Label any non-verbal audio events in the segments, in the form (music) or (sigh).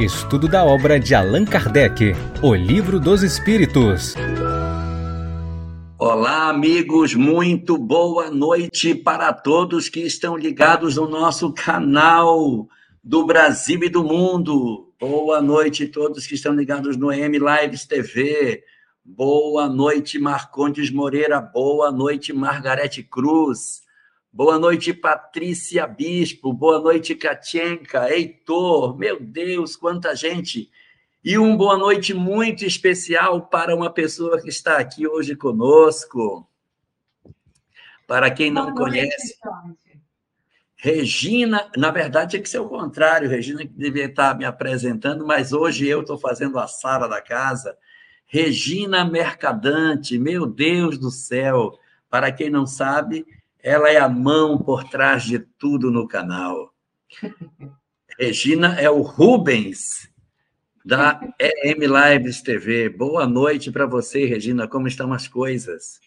Estudo da obra de Allan Kardec, O Livro dos Espíritos. Olá, amigos, muito boa noite para todos que estão ligados no nosso canal do Brasil e do mundo. Boa noite a todos que estão ligados no M Lives TV. Boa noite, Marcondes Moreira. Boa noite, Margarete Cruz. Boa noite, Patrícia Bispo. Boa noite, Katienka, Heitor. Meu Deus, quanta gente! E uma boa noite muito especial para uma pessoa que está aqui hoje conosco. Para quem não boa conhece, noite, Regina, na verdade, é que ser o contrário, Regina que devia estar me apresentando, mas hoje eu estou fazendo a sala da casa. Regina Mercadante, meu Deus do céu! Para quem não sabe, ela é a mão por trás de tudo no canal. (laughs) Regina é o Rubens, da EM Lives TV. Boa noite para você, Regina. Como estão as coisas?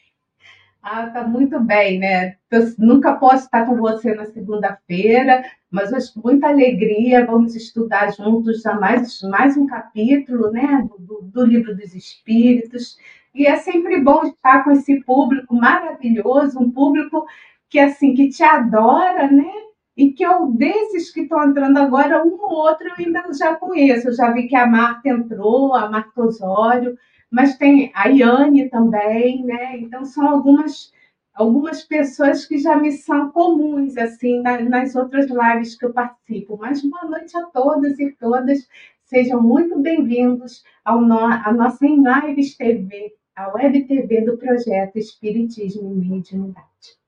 Ah, tá muito bem, né? Eu nunca posso estar com você na segunda-feira, mas hoje com muita alegria vamos estudar juntos já mais, mais um capítulo, né, do, do livro dos Espíritos. E é sempre bom estar com esse público maravilhoso, um público que assim que te adora, né? E que eu desses que estão entrando agora, um ou outro eu ainda já conheço. Eu já vi que a Marta entrou, a Marta Osório, mas tem a Iane também, né? Então são algumas algumas pessoas que já me são comuns assim nas outras lives que eu participo. Mas boa noite a todas e todas. Sejam muito bem-vindos ao no, à nossa Em Lives TV, a web TV do projeto Espiritismo e Mediunidade.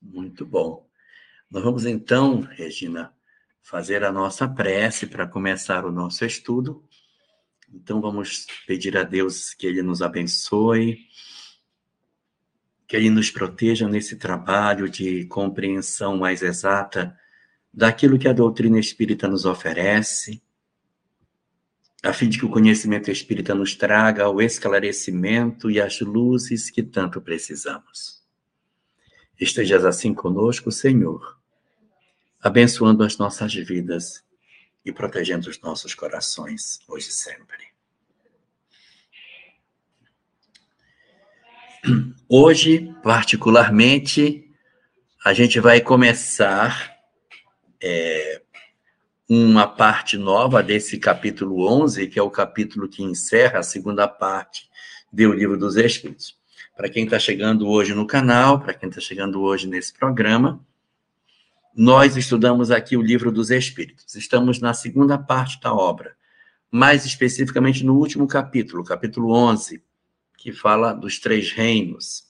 Muito bom. Nós vamos então, Regina, fazer a nossa prece para começar o nosso estudo. Então vamos pedir a Deus que Ele nos abençoe, que Ele nos proteja nesse trabalho de compreensão mais exata daquilo que a doutrina espírita nos oferece, a fim de que o conhecimento espírita nos traga o esclarecimento e as luzes que tanto precisamos. Estejas assim conosco, Senhor, abençoando as nossas vidas e protegendo os nossos corações, hoje e sempre. Hoje, particularmente, a gente vai começar é, uma parte nova desse capítulo 11, que é o capítulo que encerra a segunda parte do Livro dos Espíritos. Para quem está chegando hoje no canal, para quem está chegando hoje nesse programa, nós estudamos aqui o livro dos Espíritos. Estamos na segunda parte da obra, mais especificamente no último capítulo, capítulo 11, que fala dos três reinos.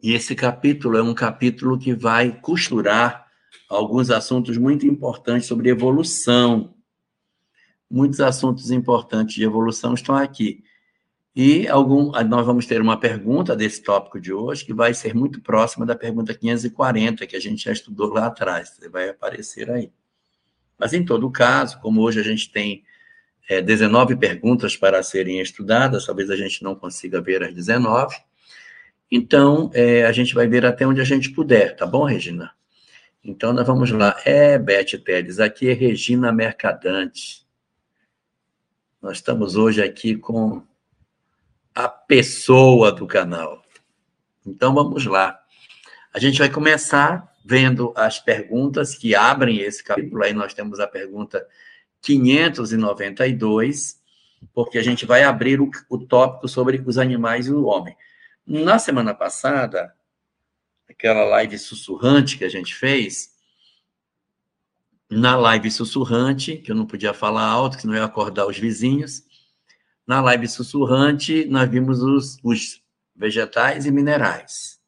E esse capítulo é um capítulo que vai costurar alguns assuntos muito importantes sobre evolução. Muitos assuntos importantes de evolução estão aqui. E algum, nós vamos ter uma pergunta desse tópico de hoje que vai ser muito próxima da pergunta 540, que a gente já estudou lá atrás, vai aparecer aí. Mas, em todo caso, como hoje a gente tem é, 19 perguntas para serem estudadas, talvez a gente não consiga ver as 19, então é, a gente vai ver até onde a gente puder, tá bom, Regina? Então, nós vamos lá. É, Beth Teles, aqui é Regina Mercadante. Nós estamos hoje aqui com a pessoa do canal. Então vamos lá. A gente vai começar vendo as perguntas que abrem esse capítulo. Aí nós temos a pergunta 592, porque a gente vai abrir o, o tópico sobre os animais e o homem. Na semana passada, aquela live sussurrante que a gente fez, na live sussurrante, que eu não podia falar alto, que eu ia acordar os vizinhos, na live sussurrante, nós vimos os, os vegetais e minerais.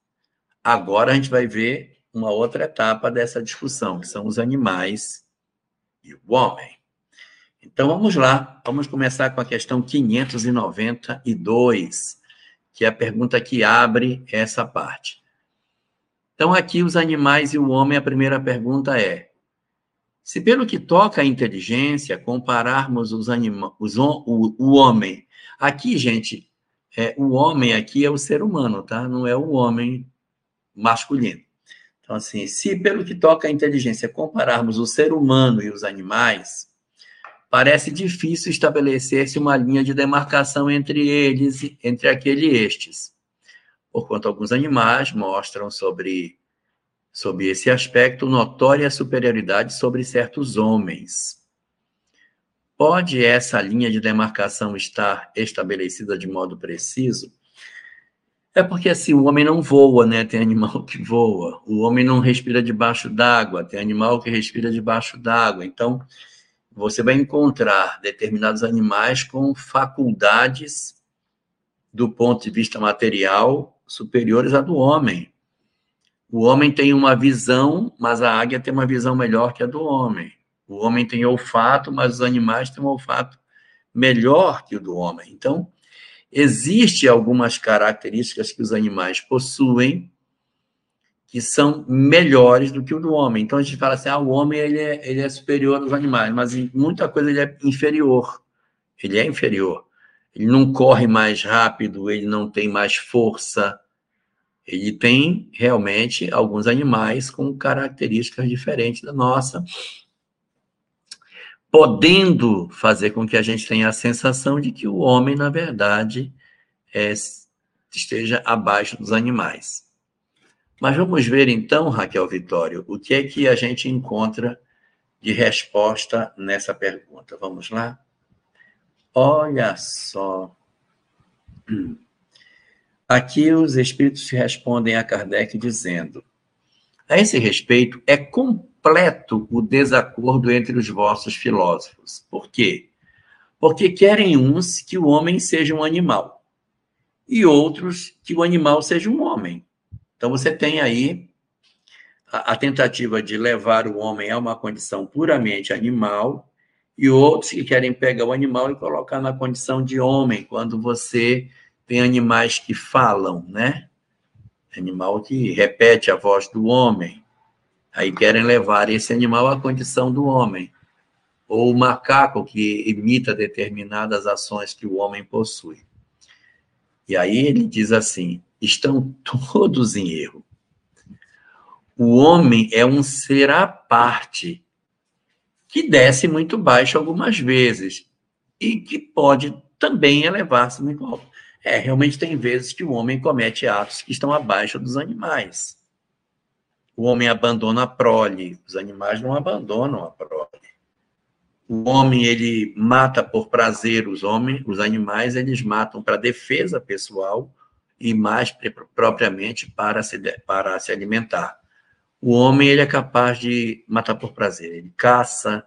Agora a gente vai ver uma outra etapa dessa discussão, que são os animais e o homem. Então vamos lá, vamos começar com a questão 592, que é a pergunta que abre essa parte. Então, aqui, os animais e o homem, a primeira pergunta é: se pelo que toca à inteligência, compararmos os anima os, o, o homem. Aqui, gente, é, o homem aqui é o ser humano, tá? Não é o homem masculino. Então, assim, se pelo que toca à inteligência compararmos o ser humano e os animais, parece difícil estabelecer-se uma linha de demarcação entre eles, entre aquele e estes. Porquanto alguns animais mostram sobre, sobre esse aspecto notória superioridade sobre certos homens. Pode essa linha de demarcação estar estabelecida de modo preciso? É porque assim, o homem não voa, né? Tem animal que voa. O homem não respira debaixo d'água, tem animal que respira debaixo d'água. Então, você vai encontrar determinados animais com faculdades do ponto de vista material superiores à do homem. O homem tem uma visão, mas a águia tem uma visão melhor que a do homem. O homem tem olfato, mas os animais têm um olfato melhor que o do homem. Então, Existem algumas características que os animais possuem que são melhores do que o do homem. Então a gente fala assim, ah, o homem ele é, ele é superior aos animais, mas em muita coisa ele é inferior. Ele é inferior. Ele não corre mais rápido, ele não tem mais força. Ele tem realmente alguns animais com características diferentes da nossa, podendo fazer com que a gente tenha a sensação de que o homem, na verdade, é, esteja abaixo dos animais. Mas vamos ver então, Raquel Vitório, o que é que a gente encontra de resposta nessa pergunta. Vamos lá? Olha só. Aqui os espíritos respondem a Kardec dizendo: a esse respeito, é completo o desacordo entre os vossos filósofos. Por quê? Porque querem uns que o homem seja um animal e outros que o animal seja um homem. Então você tem aí a, a tentativa de levar o homem a uma condição puramente animal e outros que querem pegar o animal e colocar na condição de homem, quando você tem animais que falam, né? Animal que repete a voz do homem. Aí querem levar esse animal à condição do homem. Ou o macaco que imita determinadas ações que o homem possui. E aí ele diz assim: estão todos em erro. O homem é um ser à parte que desce muito baixo algumas vezes e que pode também elevar-se muito alto. É, realmente tem vezes que o homem comete atos que estão abaixo dos animais o homem abandona a prole, os animais não abandonam a prole. O homem ele mata por prazer os homens, os animais eles matam para defesa pessoal e mais propriamente para se, para se alimentar. O homem ele é capaz de matar por prazer, ele caça,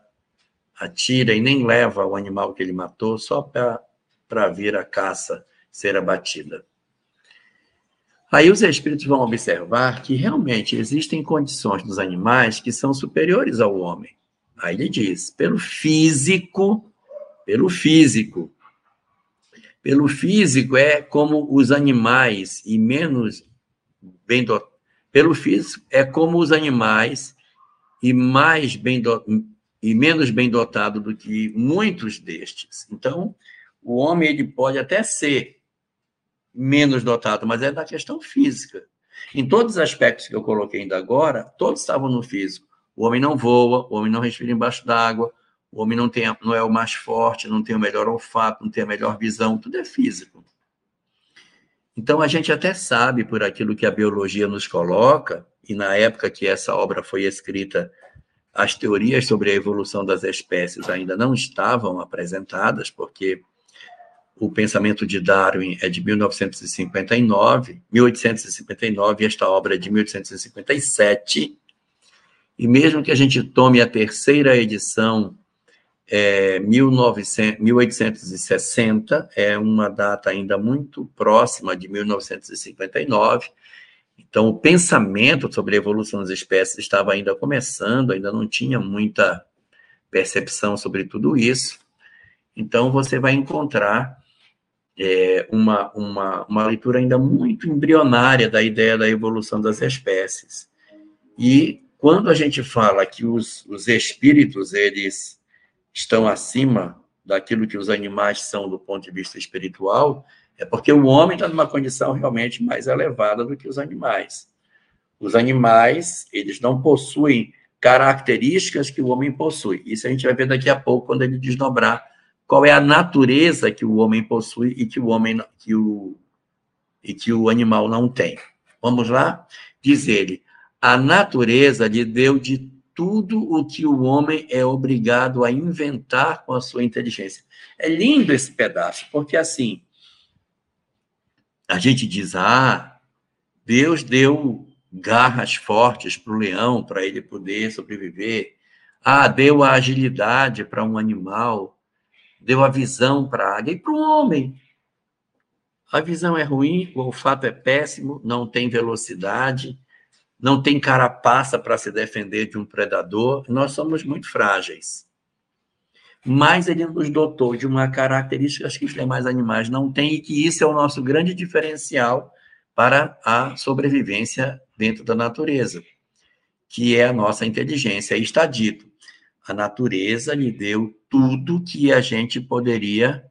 atira e nem leva o animal que ele matou só para vir a caça ser abatida. Aí os espíritos vão observar que realmente existem condições dos animais que são superiores ao homem. Aí ele diz, pelo físico, pelo físico. Pelo físico é como os animais e menos bem. Pelo físico é como os animais e mais bem do... e menos bem dotado do que muitos destes. Então, o homem ele pode até ser menos dotado, mas é da questão física. Em todos os aspectos que eu coloquei ainda agora, todos estavam no físico. O homem não voa, o homem não respira embaixo d'água, o homem não, tem, não é o mais forte, não tem o melhor olfato, não tem a melhor visão, tudo é físico. Então a gente até sabe, por aquilo que a biologia nos coloca, e na época que essa obra foi escrita, as teorias sobre a evolução das espécies ainda não estavam apresentadas, porque o pensamento de Darwin é de 1959, 1859, e esta obra é de 1857. E mesmo que a gente tome a terceira edição, é, 1900, 1860, é uma data ainda muito próxima de 1959. Então, o pensamento sobre a evolução das espécies estava ainda começando, ainda não tinha muita percepção sobre tudo isso. Então, você vai encontrar é, uma, uma, uma leitura ainda muito embrionária da ideia da evolução das espécies. E quando a gente fala que os, os espíritos eles estão acima daquilo que os animais são do ponto de vista espiritual, é porque o homem está numa condição realmente mais elevada do que os animais. Os animais, eles não possuem características que o homem possui. Isso a gente vai ver daqui a pouco quando ele desdobrar qual é a natureza que o homem possui e que o homem que o e que o animal não tem. Vamos lá? Diz ele: a natureza lhe deu de tudo o que o homem é obrigado a inventar com a sua inteligência. É lindo esse pedaço, porque assim, a gente diz: ah, Deus deu garras fortes para o leão, para ele poder sobreviver. Ah, deu a agilidade para um animal, deu a visão para a águia e para o homem. A visão é ruim, o olfato é péssimo, não tem velocidade, não tem carapaça para se defender de um predador. Nós somos muito frágeis. Mas ele nos dotou de uma característica que os demais animais não têm e que isso é o nosso grande diferencial para a sobrevivência dentro da natureza, que é a nossa inteligência. Está dito, a natureza lhe deu tudo que a gente poderia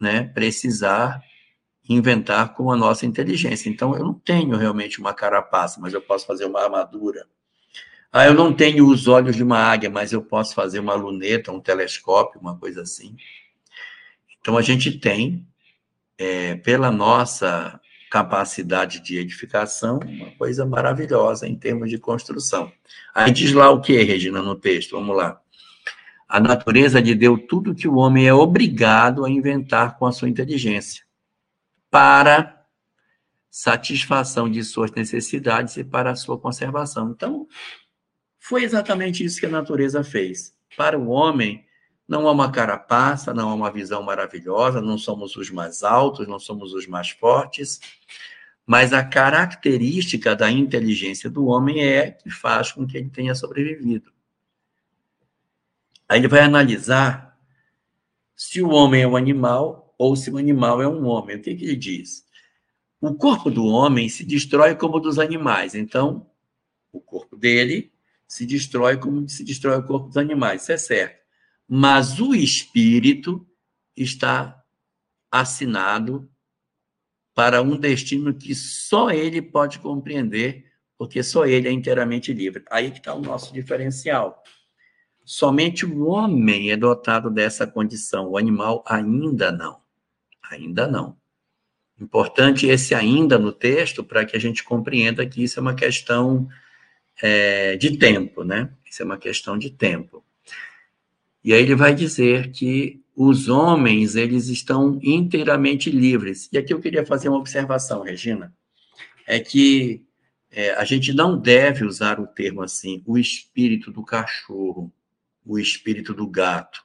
né, precisar inventar com a nossa inteligência. Então, eu não tenho realmente uma carapaça, mas eu posso fazer uma armadura. Ah, eu não tenho os olhos de uma águia, mas eu posso fazer uma luneta, um telescópio, uma coisa assim. Então, a gente tem, é, pela nossa capacidade de edificação, uma coisa maravilhosa em termos de construção. Aí diz lá o que, Regina, no texto? Vamos lá. A natureza lhe deu tudo que o homem é obrigado a inventar com a sua inteligência para satisfação de suas necessidades e para a sua conservação. Então, foi exatamente isso que a natureza fez. Para o homem, não há uma carapaça, não há uma visão maravilhosa, não somos os mais altos, não somos os mais fortes, mas a característica da inteligência do homem é que faz com que ele tenha sobrevivido. Aí ele vai analisar se o homem é um animal ou se o animal é um homem. O que, que ele diz? O corpo do homem se destrói como o dos animais. Então, o corpo dele se destrói como se destrói o corpo dos animais. Isso é certo. Mas o espírito está assinado para um destino que só ele pode compreender, porque só ele é inteiramente livre. Aí que está o nosso diferencial. Somente o homem é dotado dessa condição, o animal ainda não. Ainda não. Importante esse ainda no texto para que a gente compreenda que isso é uma questão é, de tempo, né? Isso é uma questão de tempo. E aí ele vai dizer que os homens, eles estão inteiramente livres. E aqui eu queria fazer uma observação, Regina, é que é, a gente não deve usar o termo assim, o espírito do cachorro, o espírito do gato.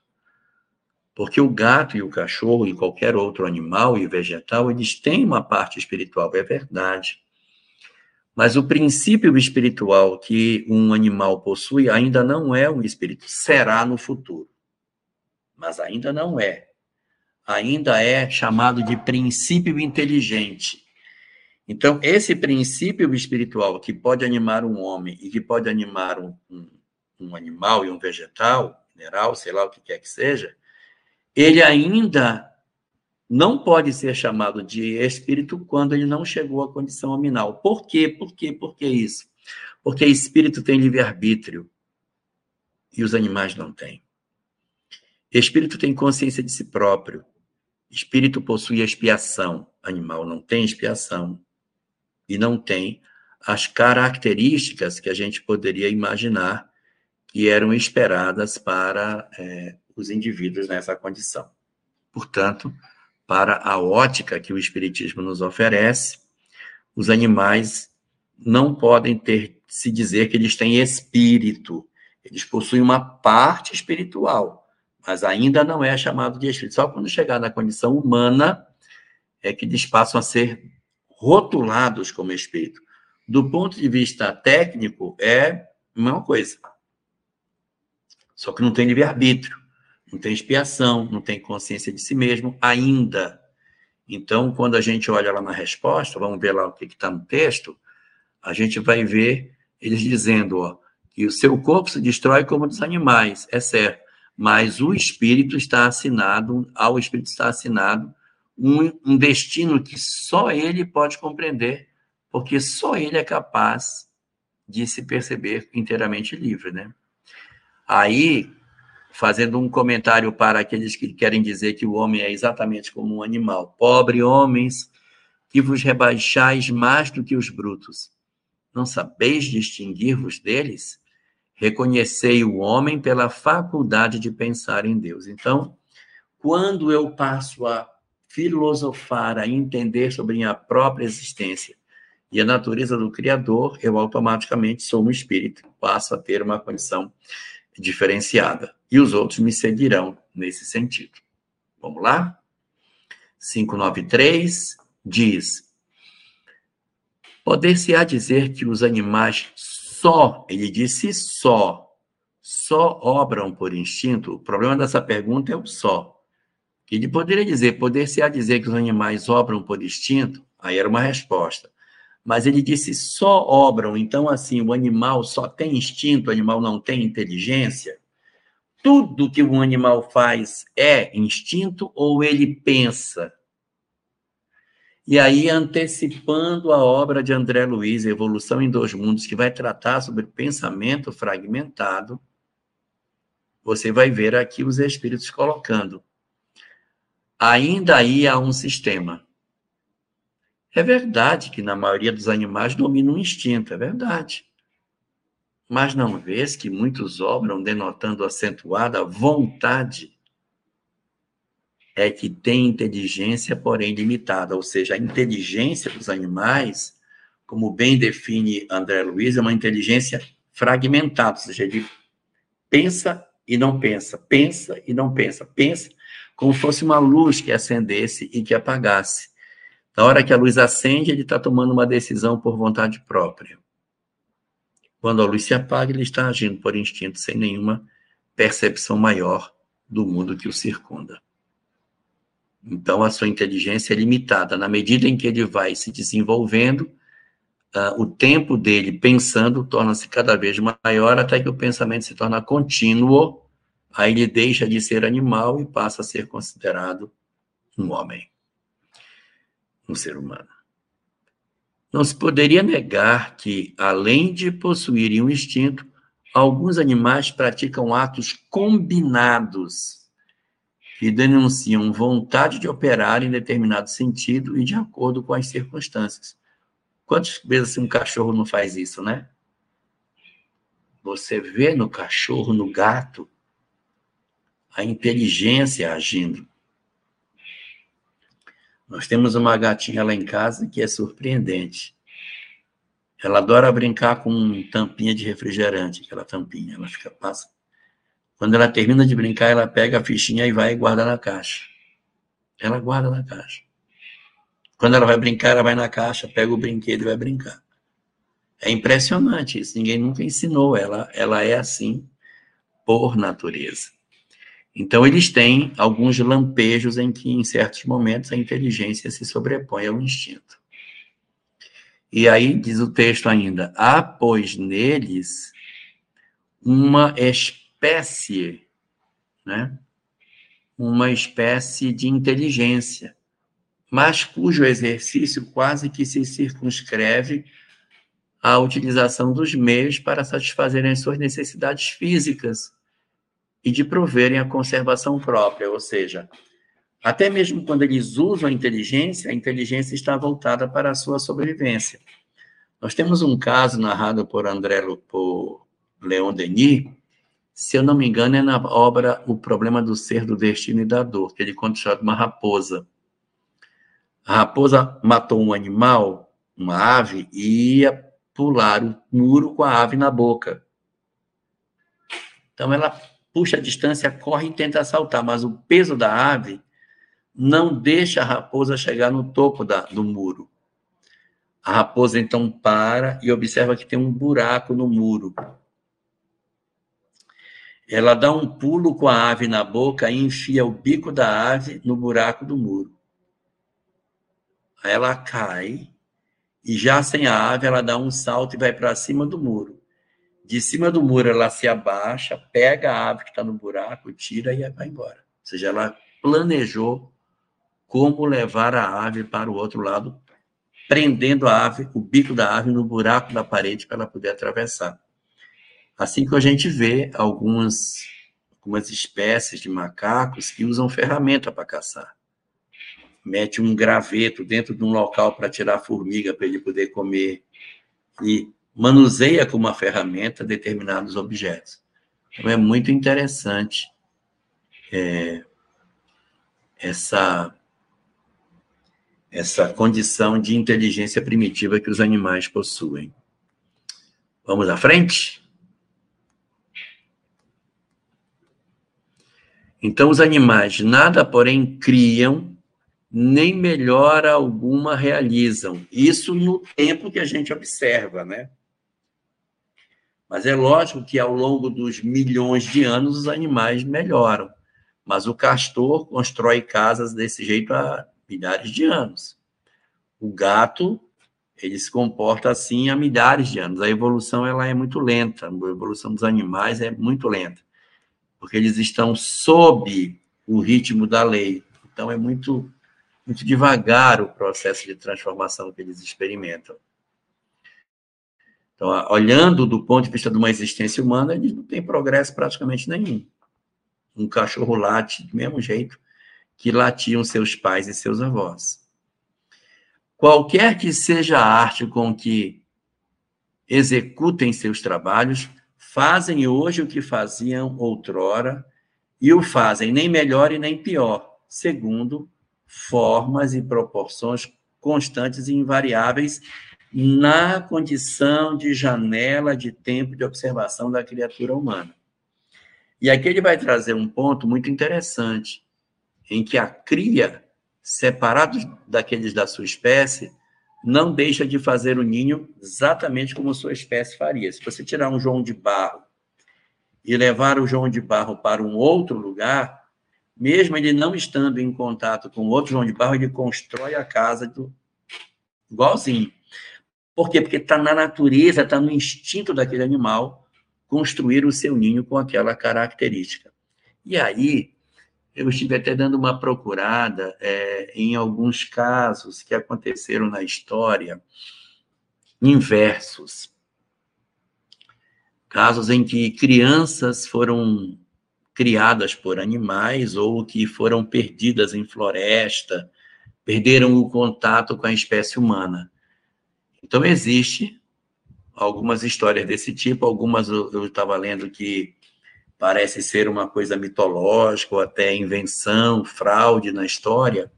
Porque o gato e o cachorro e qualquer outro animal e vegetal, eles têm uma parte espiritual, é verdade. Mas o princípio espiritual que um animal possui ainda não é um espírito, será no futuro. Mas ainda não é. Ainda é chamado de princípio inteligente. Então, esse princípio espiritual que pode animar um homem e que pode animar um, um, um animal e um vegetal, mineral, sei lá o que quer que seja, ele ainda não pode ser chamado de espírito quando ele não chegou à condição nominal. Por quê? Por quê? Por que isso? Porque espírito tem livre-arbítrio e os animais não têm. Espírito tem consciência de si próprio. Espírito possui expiação. Animal não tem expiação e não tem as características que a gente poderia imaginar que eram esperadas para é, os indivíduos nessa condição. Portanto, para a ótica que o Espiritismo nos oferece, os animais não podem ter se dizer que eles têm espírito. Eles possuem uma parte espiritual, mas ainda não é chamado de espírito. Só quando chegar na condição humana é que eles passam a ser rotulados como espírito. Do ponto de vista técnico, é a mesma coisa. Só que não tem livre-arbítrio não tem expiação, não tem consciência de si mesmo ainda. Então, quando a gente olha lá na resposta, vamos ver lá o que está no texto, a gente vai ver eles dizendo ó, que o seu corpo se destrói como dos animais, é certo, mas o espírito está assinado, ao espírito está assinado um, um destino que só ele pode compreender, porque só ele é capaz de se perceber inteiramente livre, né? Aí, fazendo um comentário para aqueles que querem dizer que o homem é exatamente como um animal. Pobre homens, que vos rebaixais mais do que os brutos. Não sabeis distinguir-vos deles? Reconhecei o homem pela faculdade de pensar em Deus. Então, quando eu passo a filosofar, a entender sobre minha própria existência e a natureza do Criador, eu automaticamente sou um espírito, passo a ter uma condição diferenciada. E os outros me seguirão nesse sentido. Vamos lá? 593 diz: Poder-se-á dizer que os animais só, ele disse só, só obram por instinto? O problema dessa pergunta é o só. Ele poderia dizer, poder-se-á dizer que os animais obram por instinto? Aí era uma resposta. Mas ele disse só obram, então assim, o animal só tem instinto, o animal não tem inteligência? Tudo que um animal faz é instinto ou ele pensa? E aí, antecipando a obra de André Luiz, Evolução em Dois Mundos, que vai tratar sobre pensamento fragmentado, você vai ver aqui os espíritos colocando. Ainda aí há um sistema. É verdade que na maioria dos animais domina o instinto, é verdade. Mas não vês que muitos obram denotando acentuada vontade é que tem inteligência, porém limitada, ou seja, a inteligência dos animais, como bem define André Luiz, é uma inteligência fragmentada, ou seja, ele pensa e não pensa, pensa e não pensa, pensa como fosse uma luz que acendesse e que apagasse. Na hora que a luz acende, ele está tomando uma decisão por vontade própria. Quando a luz se apaga, ele está agindo por instinto, sem nenhuma percepção maior do mundo que o circunda. Então, a sua inteligência é limitada. Na medida em que ele vai se desenvolvendo, uh, o tempo dele pensando torna-se cada vez maior, até que o pensamento se torna contínuo, aí ele deixa de ser animal e passa a ser considerado um homem, um ser humano. Não se poderia negar que, além de possuírem um instinto, alguns animais praticam atos combinados que denunciam vontade de operar em determinado sentido e de acordo com as circunstâncias. Quantas vezes um cachorro não faz isso, né? Você vê no cachorro, no gato, a inteligência agindo. Nós temos uma gatinha lá em casa que é surpreendente. Ela adora brincar com tampinha de refrigerante, aquela tampinha. Ela fica passa quando ela termina de brincar, ela pega a fichinha e vai e guarda na caixa. Ela guarda na caixa. Quando ela vai brincar, ela vai na caixa, pega o brinquedo e vai brincar. É impressionante isso. Ninguém nunca ensinou. Ela, ela é assim por natureza. Então, eles têm alguns lampejos em que, em certos momentos, a inteligência se sobrepõe ao instinto. E aí, diz o texto ainda: há, pois, neles uma espécie né? uma espécie de inteligência, mas cujo exercício quase que se circunscreve à utilização dos meios para satisfazerem as suas necessidades físicas e de proverem a conservação própria, ou seja, até mesmo quando eles usam a inteligência, a inteligência está voltada para a sua sobrevivência. Nós temos um caso narrado por André por Leon Denis, se eu não me engano, é na obra O Problema do Ser, do Destino e da Dor, que ele conta de uma raposa. A raposa matou um animal, uma ave, e ia pular o muro com a ave na boca. Então ela puxa a distância, corre e tenta saltar, mas o peso da ave não deixa a raposa chegar no topo da, do muro. A raposa então para e observa que tem um buraco no muro. Ela dá um pulo com a ave na boca e enfia o bico da ave no buraco do muro. Aí ela cai e já sem a ave ela dá um salto e vai para cima do muro. De cima do muro ela se abaixa, pega a ave que está no buraco, tira e vai embora. Ou seja, ela planejou como levar a ave para o outro lado prendendo a ave, o bico da ave no buraco da parede para ela poder atravessar. Assim que a gente vê algumas, algumas espécies de macacos que usam ferramenta para caçar. Mete um graveto dentro de um local para tirar formiga para ele poder comer e manuseia com uma ferramenta determinados objetos. Então é muito interessante é, essa essa condição de inteligência primitiva que os animais possuem. Vamos à frente? Então, os animais nada, porém, criam, nem melhora alguma realizam. Isso no tempo que a gente observa, né? Mas é lógico que ao longo dos milhões de anos os animais melhoram. Mas o castor constrói casas desse jeito há milhares de anos. O gato, ele se comporta assim há milhares de anos. A evolução ela é muito lenta, a evolução dos animais é muito lenta, porque eles estão sob o ritmo da lei. Então é muito muito devagar o processo de transformação que eles experimentam. Então, olhando do ponto de vista de uma existência humana, eles não têm progresso praticamente nenhum. Um cachorro late do mesmo jeito que latiam seus pais e seus avós. Qualquer que seja a arte com que executem seus trabalhos, fazem hoje o que faziam outrora e o fazem nem melhor e nem pior, segundo formas e proporções constantes e invariáveis na condição de janela de tempo de observação da criatura humana. E aqui ele vai trazer um ponto muito interessante, em que a cria, separado daqueles da sua espécie, não deixa de fazer o ninho exatamente como sua espécie faria. Se você tirar um João de Barro e levar o João de Barro para um outro lugar, mesmo ele não estando em contato com outro João de Barro, ele constrói a casa do igualzinho. Por quê? Porque está na natureza, está no instinto daquele animal construir o seu ninho com aquela característica. E aí, eu estive até dando uma procurada é, em alguns casos que aconteceram na história inversos. Casos em que crianças foram criadas por animais ou que foram perdidas em floresta, perderam o contato com a espécie humana. Então, existe algumas histórias desse tipo, algumas eu estava lendo que parece ser uma coisa mitológica ou até invenção, fraude na história,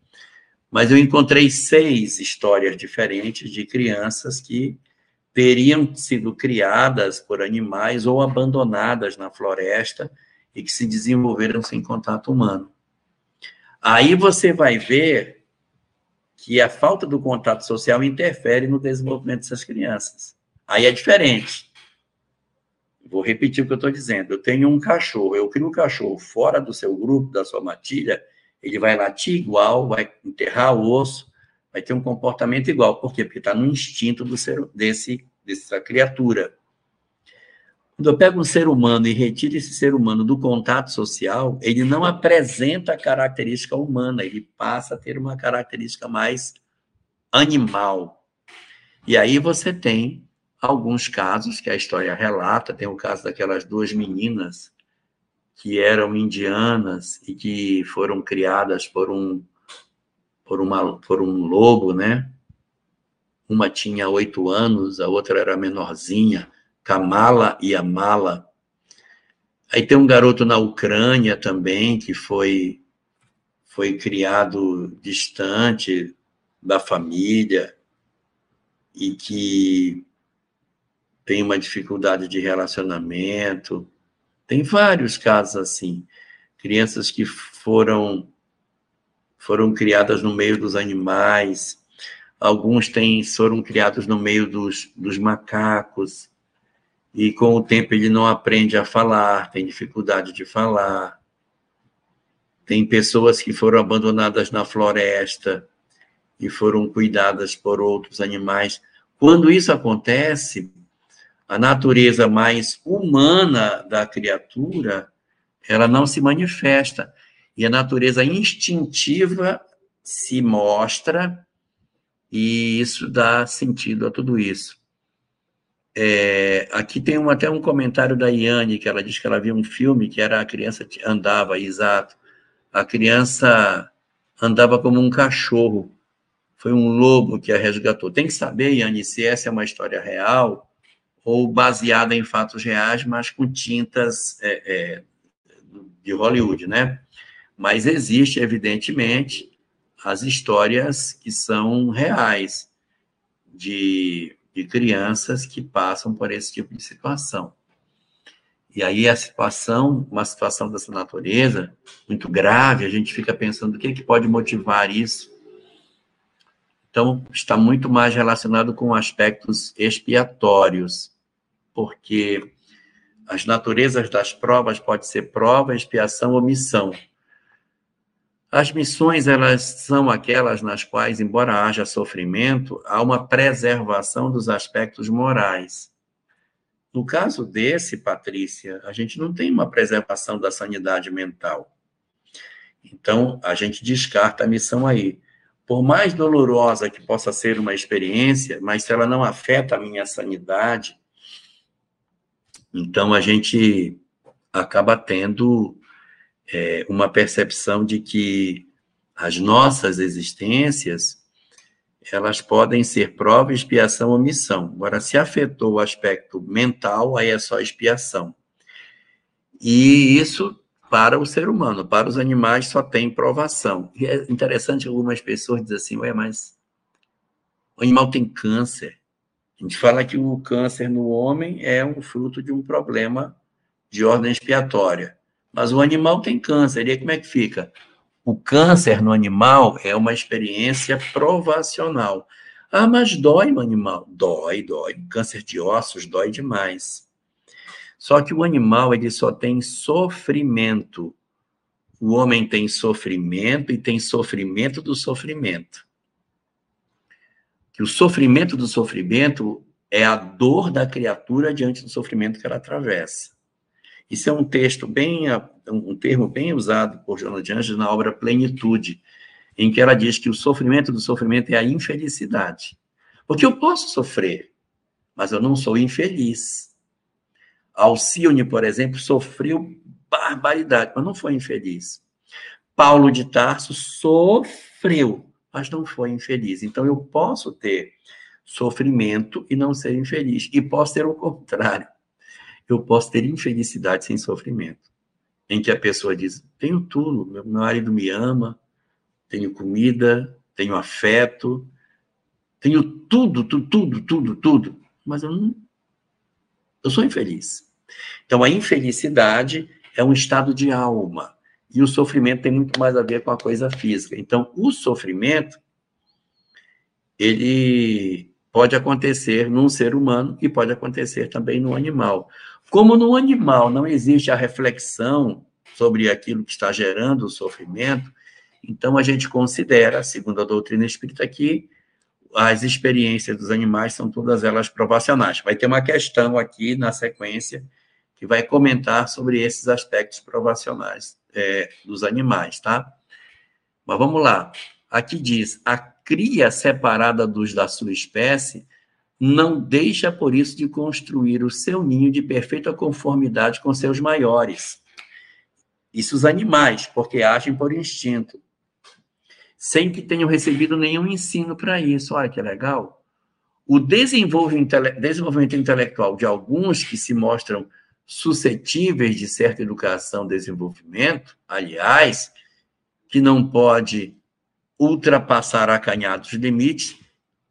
mas eu encontrei seis histórias diferentes de crianças que teriam sido criadas por animais ou abandonadas na floresta e que se desenvolveram sem contato humano. Aí você vai ver que a falta do contato social interfere no desenvolvimento dessas crianças. Aí é diferente. Vou repetir o que eu estou dizendo. Eu tenho um cachorro, eu crio um cachorro fora do seu grupo, da sua matilha, ele vai latir igual, vai enterrar o osso, vai ter um comportamento igual. Por quê? Porque está no instinto do ser, desse, dessa criatura. Quando eu pego um ser humano e retiro esse ser humano do contato social, ele não apresenta a característica humana, ele passa a ter uma característica mais animal. E aí você tem alguns casos que a história relata. Tem o caso daquelas duas meninas que eram indianas e que foram criadas por um por uma por um lobo, né? Uma tinha oito anos, a outra era menorzinha, Kamala e Amala. Aí tem um garoto na Ucrânia também que foi foi criado distante da família e que tem uma dificuldade de relacionamento. Tem vários casos assim. Crianças que foram foram criadas no meio dos animais, alguns têm, foram criados no meio dos, dos macacos, e com o tempo ele não aprende a falar, tem dificuldade de falar. Tem pessoas que foram abandonadas na floresta e foram cuidadas por outros animais. Quando isso acontece, a natureza mais humana da criatura, ela não se manifesta. E a natureza instintiva se mostra E isso dá sentido a tudo isso. É, aqui tem um, até um comentário da Iane, que ela diz que ela viu um filme que era a criança andava, exato. A criança andava como um cachorro. Foi um lobo que a resgatou. Tem que saber, Iane, se essa é uma história real ou baseada em fatos reais, mas com tintas é, é, de Hollywood, né? Mas existe, evidentemente, as histórias que são reais de, de crianças que passam por esse tipo de situação. E aí a situação, uma situação dessa natureza, muito grave, a gente fica pensando o que, é que pode motivar isso. Então, está muito mais relacionado com aspectos expiatórios, porque as naturezas das provas pode ser prova, expiação ou missão. As missões, elas são aquelas nas quais, embora haja sofrimento, há uma preservação dos aspectos morais. No caso desse, Patrícia, a gente não tem uma preservação da sanidade mental. Então, a gente descarta a missão aí. Por mais dolorosa que possa ser uma experiência, mas se ela não afeta a minha sanidade, então a gente acaba tendo é, uma percepção de que as nossas existências elas podem ser prova, expiação ou missão. Agora, se afetou o aspecto mental, aí é só expiação. E isso para o ser humano, para os animais só tem provação. E é interessante algumas pessoas dizem assim, ué, mas o animal tem câncer. A gente fala que o câncer no homem é um fruto de um problema de ordem expiatória. Mas o animal tem câncer, e aí como é que fica? O câncer no animal é uma experiência provacional. Ah, mas dói no animal? Dói, dói. Câncer de ossos dói demais. Só que o animal, ele só tem sofrimento. O homem tem sofrimento e tem sofrimento do sofrimento. Que o sofrimento do sofrimento é a dor da criatura diante do sofrimento que ela atravessa. Isso é um texto bem, um termo bem usado por Joana de Anjos na obra Plenitude, em que ela diz que o sofrimento do sofrimento é a infelicidade. Porque eu posso sofrer, mas eu não sou infeliz. Alcione, por exemplo, sofreu barbaridade, mas não foi infeliz. Paulo de Tarso sofreu, mas não foi infeliz. Então eu posso ter sofrimento e não ser infeliz. E posso ter o contrário eu posso ter infelicidade sem sofrimento. Em que a pessoa diz: tenho tudo, meu marido me ama, tenho comida, tenho afeto, tenho tudo, tudo, tudo, tudo, tudo, mas eu não. Eu sou infeliz. Então, a infelicidade é um estado de alma. E o sofrimento tem muito mais a ver com a coisa física. Então, o sofrimento, ele pode acontecer num ser humano e pode acontecer também no animal. Como no animal não existe a reflexão sobre aquilo que está gerando o sofrimento, então a gente considera, segundo a doutrina espírita, que as experiências dos animais são todas elas provacionais. Vai ter uma questão aqui na sequência que vai comentar sobre esses aspectos provacionais é, dos animais, tá? Mas vamos lá. Aqui diz: a cria separada dos da sua espécie não deixa, por isso, de construir o seu ninho de perfeita conformidade com seus maiores. Isso os animais, porque agem por instinto, sem que tenham recebido nenhum ensino para isso. Olha que legal. O desenvolvimento intelectual de alguns que se mostram suscetíveis de certa educação, desenvolvimento, aliás, que não pode ultrapassar acanhados limites,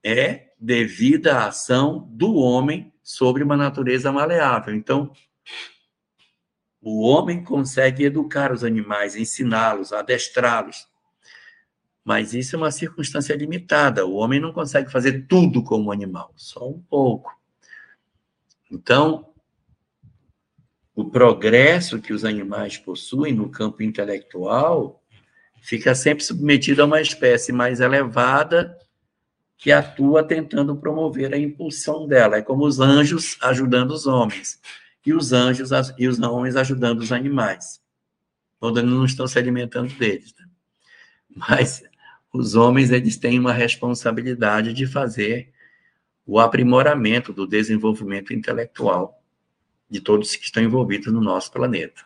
é devida à ação do homem sobre uma natureza maleável. Então, o homem consegue educar os animais, ensiná-los, adestrá-los. Mas isso é uma circunstância limitada. O homem não consegue fazer tudo como o animal, só um pouco. Então, o progresso que os animais possuem no campo intelectual fica sempre submetido a uma espécie mais elevada que atua tentando promover a impulsão dela. É como os anjos ajudando os homens e os anjos e os homens ajudando os animais, quando não estão se alimentando deles. Né? Mas os homens eles têm uma responsabilidade de fazer o aprimoramento do desenvolvimento intelectual de todos que estão envolvidos no nosso planeta.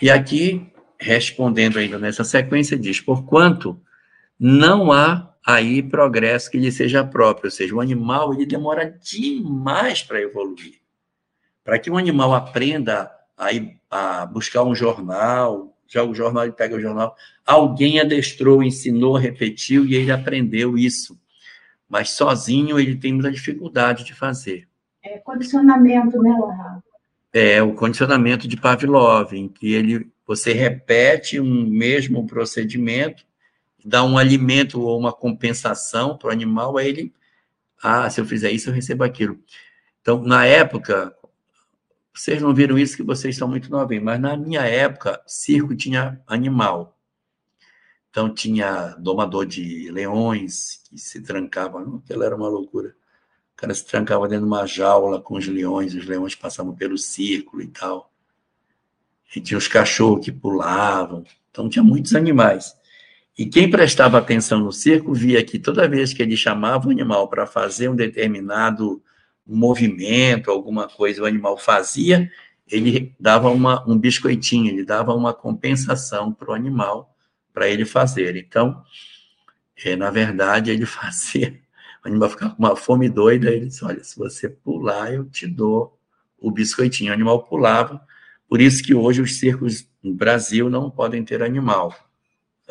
E aqui, respondendo ainda nessa sequência, diz: porquanto não há aí progresso que lhe seja próprio, ou seja, o animal ele demora demais para evoluir. Para que um animal aprenda a, a buscar um jornal, já o jornal ele pega o jornal, alguém adestrou, ensinou, repetiu e ele aprendeu isso. Mas sozinho ele tem muita dificuldade de fazer. É condicionamento, né, Laura? É o condicionamento de Pavlov, em que ele, você repete um mesmo procedimento, dá um alimento ou uma compensação para o animal, aí ele, ah, se eu fizer isso, eu recebo aquilo. Então, na época, vocês não viram isso que vocês são muito novinhos, mas na minha época, circo tinha animal. Então, tinha domador de leões que se trancava, aquilo era uma loucura cara se trancava dentro de uma jaula com os leões, os leões passavam pelo círculo e tal. E tinha os cachorros que pulavam. Então tinha muitos animais. E quem prestava atenção no circo via que toda vez que ele chamava o animal para fazer um determinado movimento, alguma coisa, o animal fazia, ele dava uma, um biscoitinho, ele dava uma compensação para o animal, para ele fazer. Então, é, na verdade, ele (laughs) fazia o animal ficava com uma fome doida, ele disse, olha, se você pular, eu te dou o biscoitinho. O animal pulava, por isso que hoje os circos no Brasil não podem ter animal.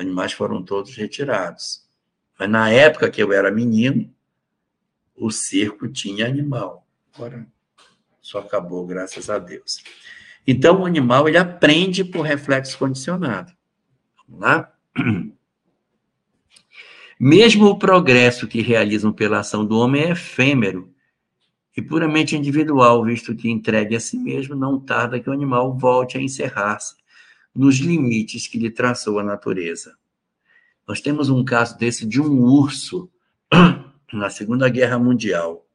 Animais foram todos retirados. Mas na época que eu era menino, o circo tinha animal. Agora só acabou, graças a Deus. Então o animal ele aprende por reflexo condicionado. Vamos lá? (clears throat) Mesmo o progresso que realizam pela ação do homem é efêmero e puramente individual, visto que entregue a si mesmo, não tarda que o animal volte a encerrar-se nos limites que lhe traçou a natureza. Nós temos um caso desse de um urso (clears throat) na Segunda Guerra Mundial.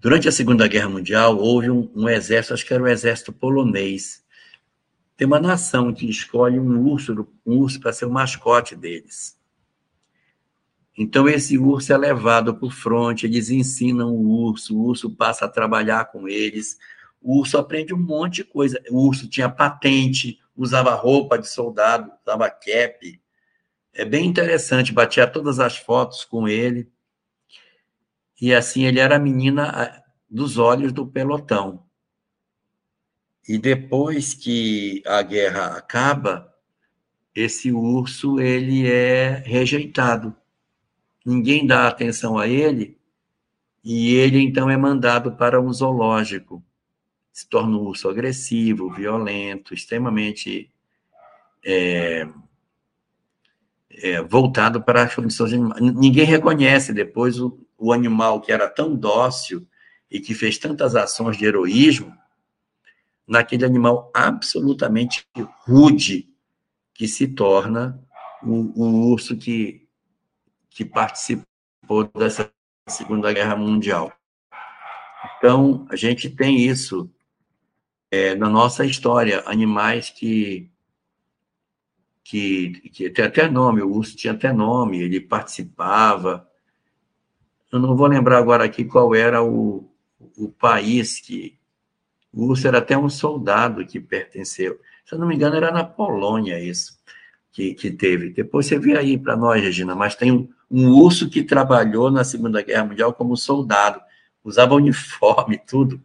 Durante a Segunda Guerra Mundial, houve um, um exército, acho que era o exército polonês, tem uma nação que escolhe um urso, um urso para ser o mascote deles. Então, esse urso é levado para o fronte, eles ensinam o urso, o urso passa a trabalhar com eles, o urso aprende um monte de coisa. O urso tinha patente, usava roupa de soldado, usava cap. É bem interessante, batia todas as fotos com ele. E assim, ele era a menina dos olhos do pelotão. E depois que a guerra acaba, esse urso ele é rejeitado. Ninguém dá atenção a ele e ele então é mandado para um zoológico. Se torna um urso agressivo, violento, extremamente é, é, voltado para as condições animais. Ninguém reconhece depois o, o animal que era tão dócil e que fez tantas ações de heroísmo naquele animal absolutamente rude que se torna o, o urso que, que participou dessa Segunda Guerra Mundial. Então, a gente tem isso é, na nossa história, animais que, que, que tem até nome, o urso tinha até nome, ele participava. Eu não vou lembrar agora aqui qual era o, o país que, o urso era até um soldado que pertenceu. Se eu não me engano, era na Polônia isso que, que teve. Depois você vê aí para nós, Regina, mas tem um, um urso que trabalhou na Segunda Guerra Mundial como soldado, usava uniforme tudo,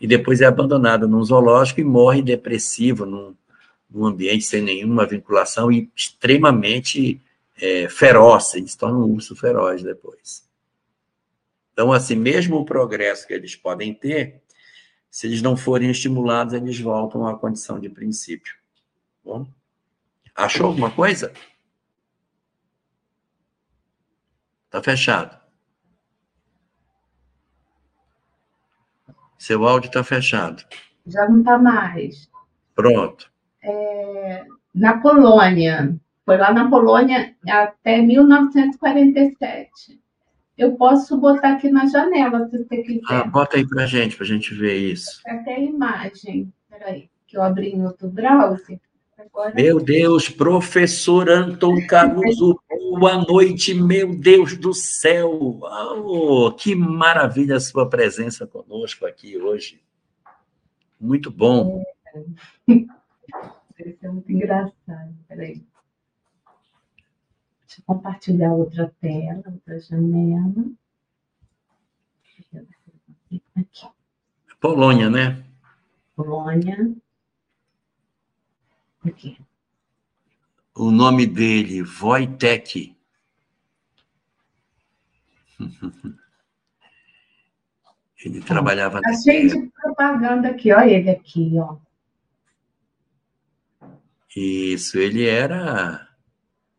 e depois é abandonado num zoológico e morre depressivo num, num ambiente sem nenhuma vinculação e extremamente é, feroz, ele se torna um urso feroz depois. Então, assim, mesmo o progresso que eles podem ter, se eles não forem estimulados, eles voltam à condição de princípio. Bom, achou alguma coisa? Está fechado. Seu áudio está fechado. Já não está mais. Pronto. É, na Polônia, foi lá na Polônia até 1947. Eu posso botar aqui na janela, se você quiser. Ah, bota aí pra gente, pra gente ver isso. Até a imagem. Peraí, que eu abri em outro browser. Meu Deus, professor Anton Caruso, boa noite, meu Deus do céu. Oh, que maravilha a sua presença conosco aqui hoje. Muito bom. É. Isso é muito engraçado. Peraí. Deixa eu compartilhar outra tela, outra janela. Aqui. Polônia, né? Polônia. Aqui. O nome dele, Wojtek. (laughs) Ele trabalhava. Tá cheio de propaganda aqui, olha ele aqui, ó. Isso, ele era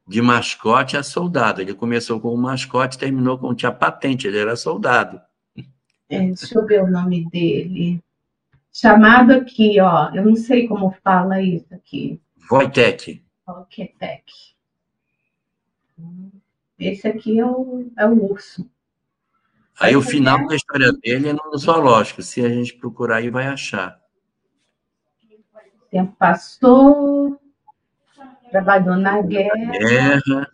de mascote a soldado. Ele começou com o mascote, terminou com tinha patente, ele era soldado. É, deixa eu ver o nome dele. Chamado aqui, ó. Eu não sei como fala isso aqui. Wojtek. Wojtek. Esse aqui é o, é o urso. Aí o final da história dele é no zoológico. Se a gente procurar aí, vai achar. O tempo passou, trabalhou na guerra. Guerra.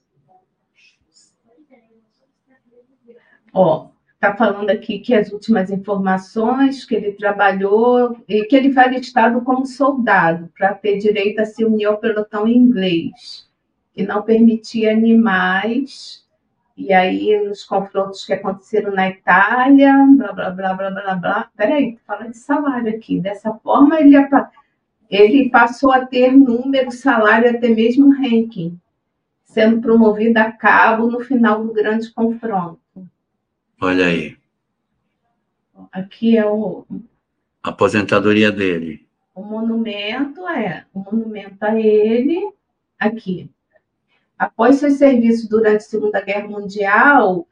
Ó, está falando aqui que as últimas informações que ele trabalhou e que ele foi listado como soldado para ter direito a se unir ao pelotão inglês, que não permitia animais. E aí, nos confrontos que aconteceram na Itália, blá, blá, blá, blá, blá, blá. Peraí, fala de salário aqui. Dessa forma, ele, ele passou a ter número, salário, até mesmo ranking, sendo promovido a cabo no final do grande confronto. Olha aí. Aqui é o. A aposentadoria dele. O monumento é. O monumento a ele, aqui. Após seus serviços durante a Segunda Guerra Mundial,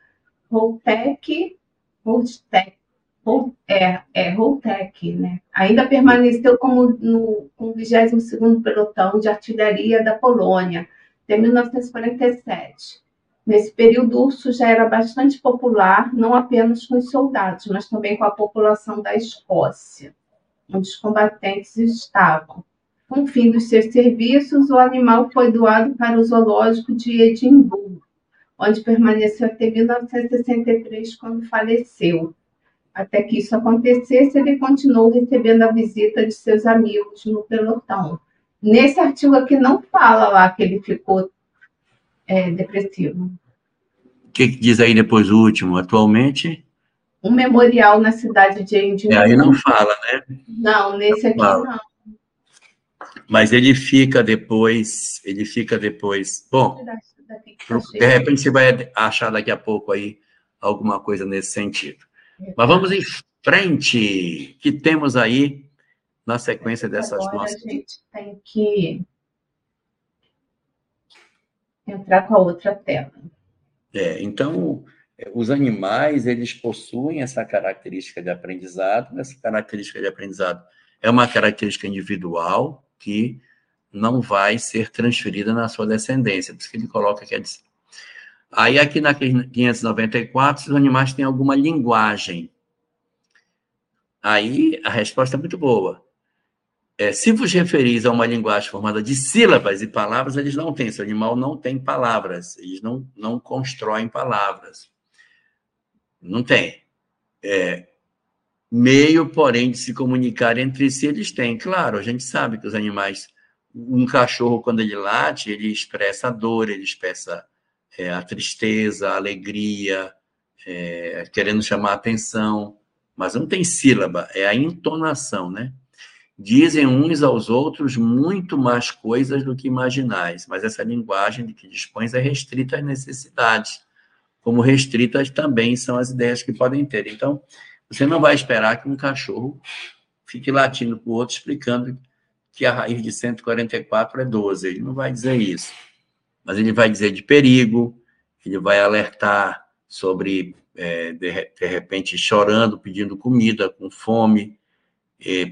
Holtec, Holtec, é, é Holtec, né? Ainda permaneceu como no, com o 22º Pelotão de Artilharia da Polônia, até 1947. Nesse período, o urso já era bastante popular, não apenas com os soldados, mas também com a população da Escócia, onde os combatentes estavam. Com o fim dos seus serviços, o animal foi doado para o zoológico de Edimburgo, onde permaneceu até 1963, quando faleceu. Até que isso acontecesse, ele continuou recebendo a visita de seus amigos no pelotão. Nesse artigo aqui não fala lá que ele ficou é, depressivo. O que, que, diz aí depois o último? Atualmente? Um memorial na cidade de Edimburgo. É, aí não fala, né? Não, nesse aqui não. não. Mas ele fica depois, ele fica depois. Bom, de repente você vai achar daqui a pouco aí alguma coisa nesse sentido. Mas vamos em frente, que temos aí na sequência dessas Agora nossas. A gente tem que entrar com a outra tela. É, então, os animais, eles possuem essa característica de aprendizado, essa característica de aprendizado é uma característica individual que não vai ser transferida na sua descendência, por isso que ele coloca que é. Aí, aqui na 594, os animais têm alguma linguagem. Aí, a resposta é muito boa. É, se vos referis a uma linguagem formada de sílabas e palavras, eles não têm. Esse animal não tem palavras. Eles não, não constroem palavras. Não tem. É, meio, porém, de se comunicar entre si, eles têm. Claro, a gente sabe que os animais. Um cachorro, quando ele late, ele expressa a dor, ele expressa é, a tristeza, a alegria, é, querendo chamar a atenção. Mas não tem sílaba, é a entonação, né? Dizem uns aos outros muito mais coisas do que imaginais, mas essa linguagem de que dispões é restrita às necessidades, como restritas também são as ideias que podem ter. Então, você não vai esperar que um cachorro fique latindo para o outro explicando que a raiz de 144 é 12. Ele não vai dizer isso. Mas ele vai dizer de perigo, ele vai alertar sobre, é, de, de repente, chorando, pedindo comida, com fome,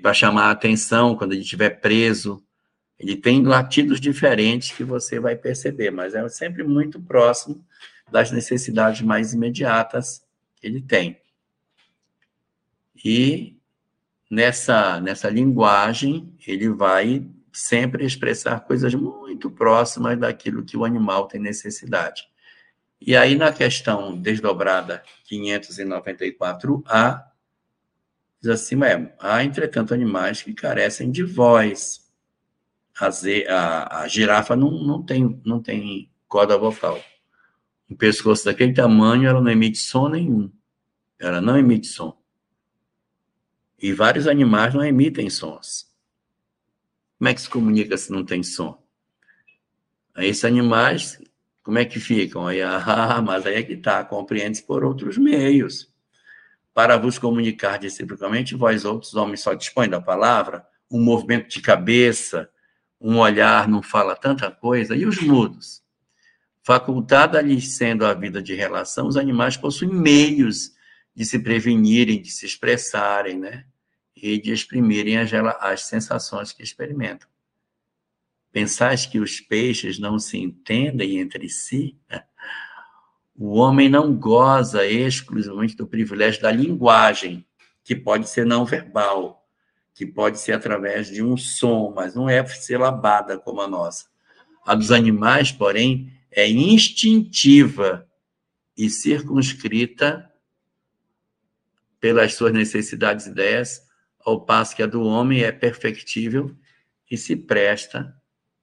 para chamar a atenção quando ele estiver preso. Ele tem latidos diferentes que você vai perceber, mas é sempre muito próximo das necessidades mais imediatas que ele tem. E nessa, nessa linguagem, ele vai sempre expressar coisas muito próximas daquilo que o animal tem necessidade. E aí, na questão desdobrada 594A, diz assim é, há, entretanto, animais que carecem de voz. A, a, a girafa não, não, tem, não tem corda vocal. Um pescoço daquele tamanho, ela não emite som nenhum. Ela não emite som. E vários animais não emitem sons. Como é que se comunica se não tem som? Aí esses animais, como é que ficam? Aí, ah, mas aí é que está, compreende-se por outros meios. Para vos comunicar reciprocamente, vós outros homens só dispõem da palavra, um movimento de cabeça, um olhar não fala tanta coisa, e os mudos? Facultada-lhes sendo a vida de relação, os animais possuem meios de se prevenirem, de se expressarem, né? e de exprimirem as, as sensações que experimentam. Pensais que os peixes não se entendem entre si? O homem não goza exclusivamente do privilégio da linguagem, que pode ser não verbal, que pode ser através de um som, mas não é silabada como a nossa. A dos animais, porém, é instintiva e circunscrita pelas suas necessidades e ideias ao passo que a do homem é perfectível e se presta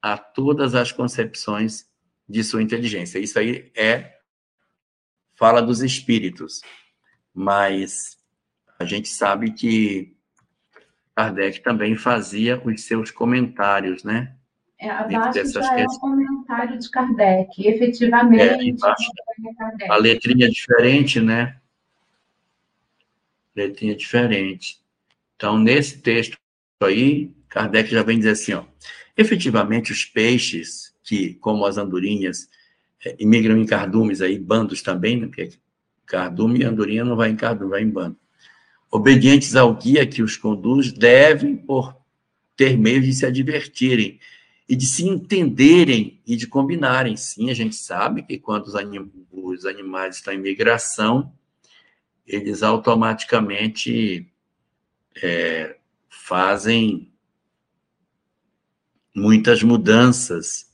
a todas as concepções de sua inteligência. Isso aí é fala dos espíritos, mas a gente sabe que Kardec também fazia os seus comentários, né? É, abaixo já é o comentário de Kardec, efetivamente. É, embaixo, Kardec. A letrinha é diferente, né? Letrinha diferente. Então, nesse texto aí, Kardec já vem dizer assim, ó, efetivamente os peixes que, como as andorinhas, é, imigram em cardumes aí, bandos também, né, porque cardume e andorinha não vai em cardume, vai em bando. Obedientes ao guia que os conduz, devem, por ter meio de se advertirem e de se entenderem e de combinarem. Sim, a gente sabe que quando os, anim os animais estão em migração, eles automaticamente é, fazem muitas mudanças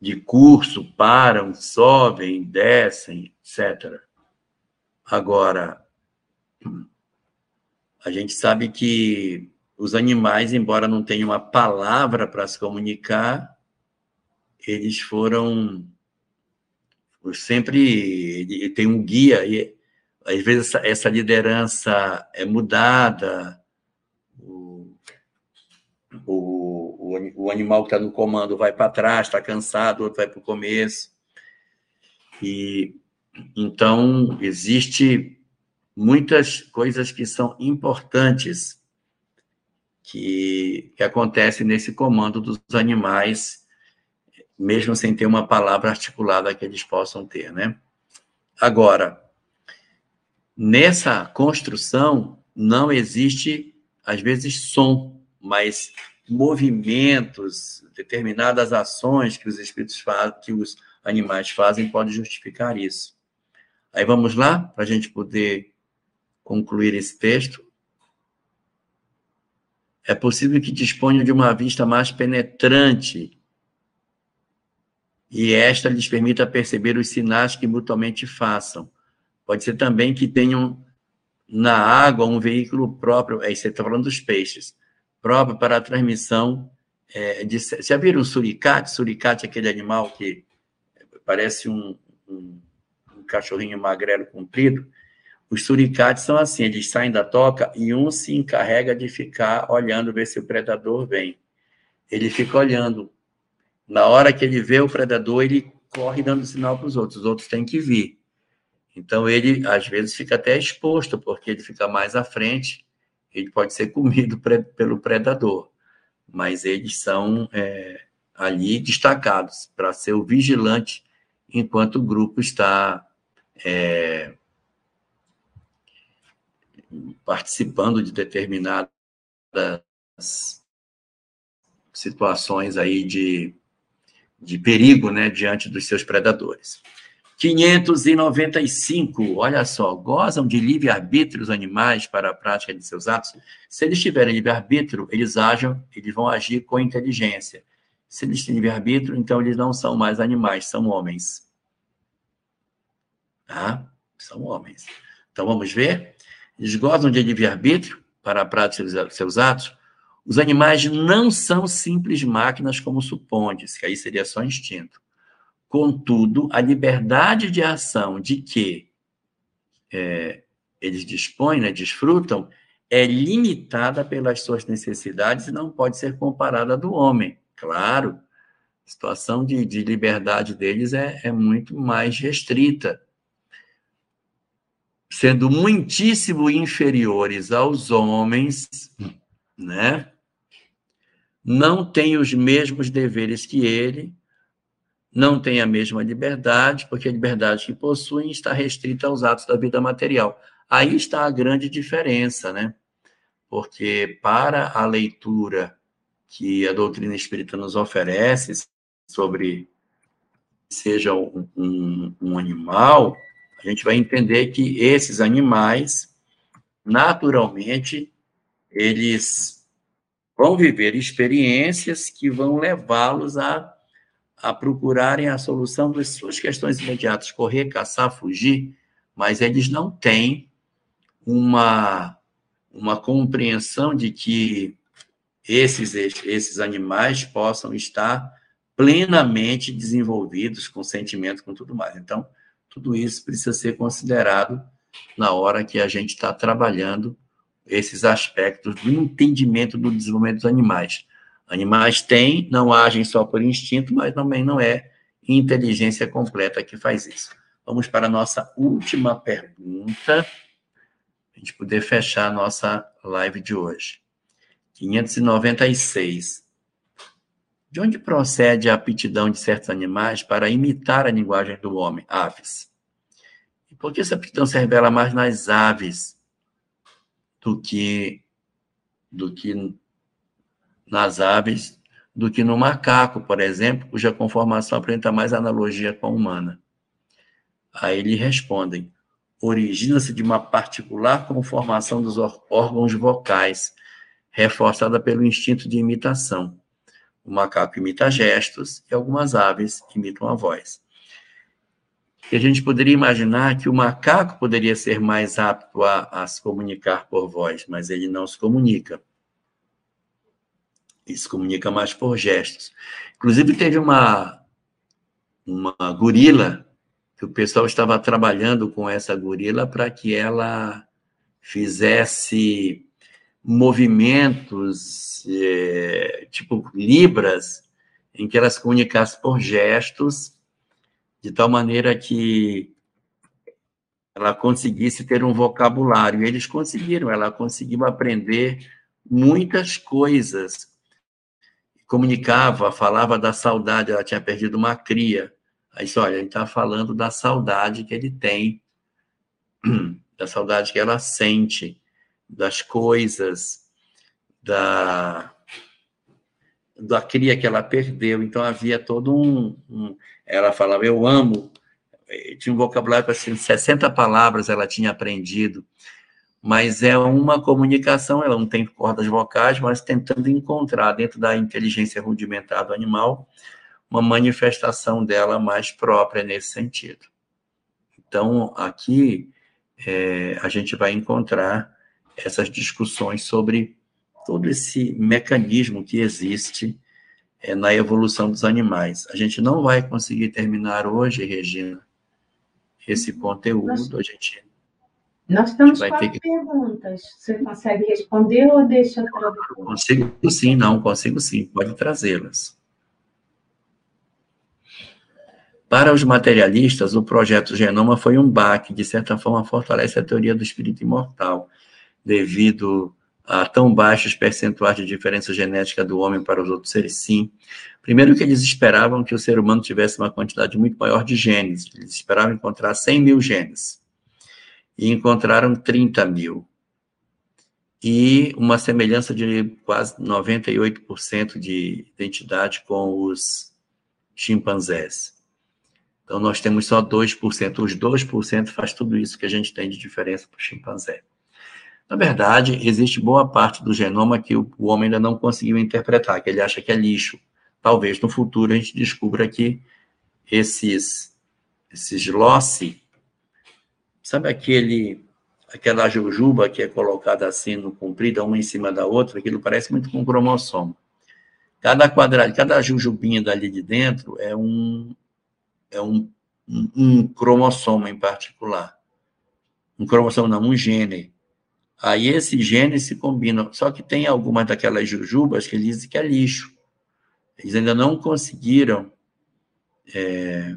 de curso, param, sobem, descem, etc. Agora, a gente sabe que os animais, embora não tenham uma palavra para se comunicar, eles foram sempre tem um guia e às vezes essa, essa liderança é mudada o, o, o animal que está no comando vai para trás, está cansado, outro vai para o começo. E então existe muitas coisas que são importantes que, que acontecem nesse comando dos animais, mesmo sem ter uma palavra articulada que eles possam ter, né? Agora, nessa construção não existe às vezes som mas movimentos, determinadas ações que os espíritos fazem, que os animais fazem, podem justificar isso. Aí vamos lá, para a gente poder concluir esse texto. É possível que disponham de uma vista mais penetrante e esta lhes permita perceber os sinais que mutuamente façam. Pode ser também que tenham na água um veículo próprio, aí você está falando dos peixes, próprio para a transmissão é, de. Já viram suricate? Suricate é aquele animal que parece um, um, um cachorrinho magrelo comprido. Os suricates são assim, eles saem da toca e um se encarrega de ficar olhando, ver se o predador vem. Ele fica olhando. Na hora que ele vê o predador, ele corre dando sinal para os outros. Os outros têm que vir. Então, ele, às vezes, fica até exposto, porque ele fica mais à frente ele pode ser comido pelo predador, mas eles são é, ali destacados para ser o vigilante enquanto o grupo está é, participando de determinadas situações aí de, de perigo, né, diante dos seus predadores. 595, olha só, gozam de livre-arbítrio os animais para a prática de seus atos. Se eles tiverem livre-arbítrio, eles agem, eles vão agir com inteligência. Se eles têm livre-arbítrio, então eles não são mais animais, são homens. Tá? São homens. Então vamos ver. Eles gozam de livre-arbítrio para a prática de seus atos. Os animais não são simples máquinas como suponde-se, que aí seria só instinto. Contudo, a liberdade de ação de que é, eles dispõem, né, desfrutam, é limitada pelas suas necessidades e não pode ser comparada à do homem. Claro, a situação de, de liberdade deles é, é muito mais restrita. Sendo muitíssimo inferiores aos homens, né? Não têm os mesmos deveres que ele, não tem a mesma liberdade, porque a liberdade que possuem está restrita aos atos da vida material. Aí está a grande diferença, né? Porque para a leitura que a doutrina espírita nos oferece sobre seja um, um, um animal, a gente vai entender que esses animais, naturalmente, eles vão viver experiências que vão levá-los a a procurarem a solução das suas questões imediatas, correr, caçar, fugir, mas eles não têm uma, uma compreensão de que esses, esses animais possam estar plenamente desenvolvidos com sentimento, com tudo mais. Então, tudo isso precisa ser considerado na hora que a gente está trabalhando esses aspectos do entendimento do desenvolvimento dos animais. Animais têm, não agem só por instinto, mas também não é inteligência completa que faz isso. Vamos para a nossa última pergunta, a gente poder fechar a nossa live de hoje. 596. De onde procede a aptidão de certos animais para imitar a linguagem do homem? Aves. E por que essa aptidão se revela mais nas aves do que, do que nas aves do que no macaco, por exemplo, cuja conformação apresenta mais analogia com a humana. Aí eles respondem: origina-se de uma particular conformação dos órgãos vocais, reforçada pelo instinto de imitação. O macaco imita gestos e algumas aves imitam a voz. E a gente poderia imaginar que o macaco poderia ser mais apto a, a se comunicar por voz, mas ele não se comunica e se comunica mais por gestos. Inclusive, teve uma, uma gorila, que o pessoal estava trabalhando com essa gorila para que ela fizesse movimentos, é, tipo libras, em que ela se comunicasse por gestos, de tal maneira que ela conseguisse ter um vocabulário. Eles conseguiram, ela conseguiu aprender muitas coisas comunicava, falava da saudade, ela tinha perdido uma cria. Aí disse, olha, ele está falando da saudade que ele tem, (clears throat) da saudade que ela sente, das coisas, da, da cria que ela perdeu. Então havia todo um, um ela falava, eu amo, tinha um vocabulário para assim, 60 palavras ela tinha aprendido mas é uma comunicação, ela não tem cordas vocais, mas tentando encontrar dentro da inteligência rudimentar do animal uma manifestação dela mais própria nesse sentido. Então, aqui é, a gente vai encontrar essas discussões sobre todo esse mecanismo que existe é, na evolução dos animais. A gente não vai conseguir terminar hoje, Regina, esse conteúdo, a gente nós temos quatro que... perguntas. Você consegue responder ou deixa para depois? Consigo sim, não, consigo sim, pode trazê-las. Para os materialistas, o projeto Genoma foi um baque, de certa forma fortalece a teoria do espírito imortal, devido a tão baixos percentuais de diferença genética do homem para os outros seres, sim. Primeiro que eles esperavam que o ser humano tivesse uma quantidade muito maior de genes, eles esperavam encontrar 100 mil genes e encontraram 30 mil. E uma semelhança de quase 98% de identidade com os chimpanzés. Então, nós temos só 2%. Os 2% faz tudo isso que a gente tem de diferença para o chimpanzé. Na verdade, existe boa parte do genoma que o homem ainda não conseguiu interpretar, que ele acha que é lixo. Talvez no futuro a gente descubra que esses, esses loci, sabe aquele, aquela jujuba que é colocada assim no comprido, uma em cima da outra, aquilo parece muito com um cromossomo. Cada quadrado, cada jujubinha dali de dentro é um, é um, um, um cromossomo em particular. Um cromossomo não, um gene. Aí esse gene se combina. Só que tem algumas daquelas jujubas que dizem que é lixo. Eles ainda não conseguiram é,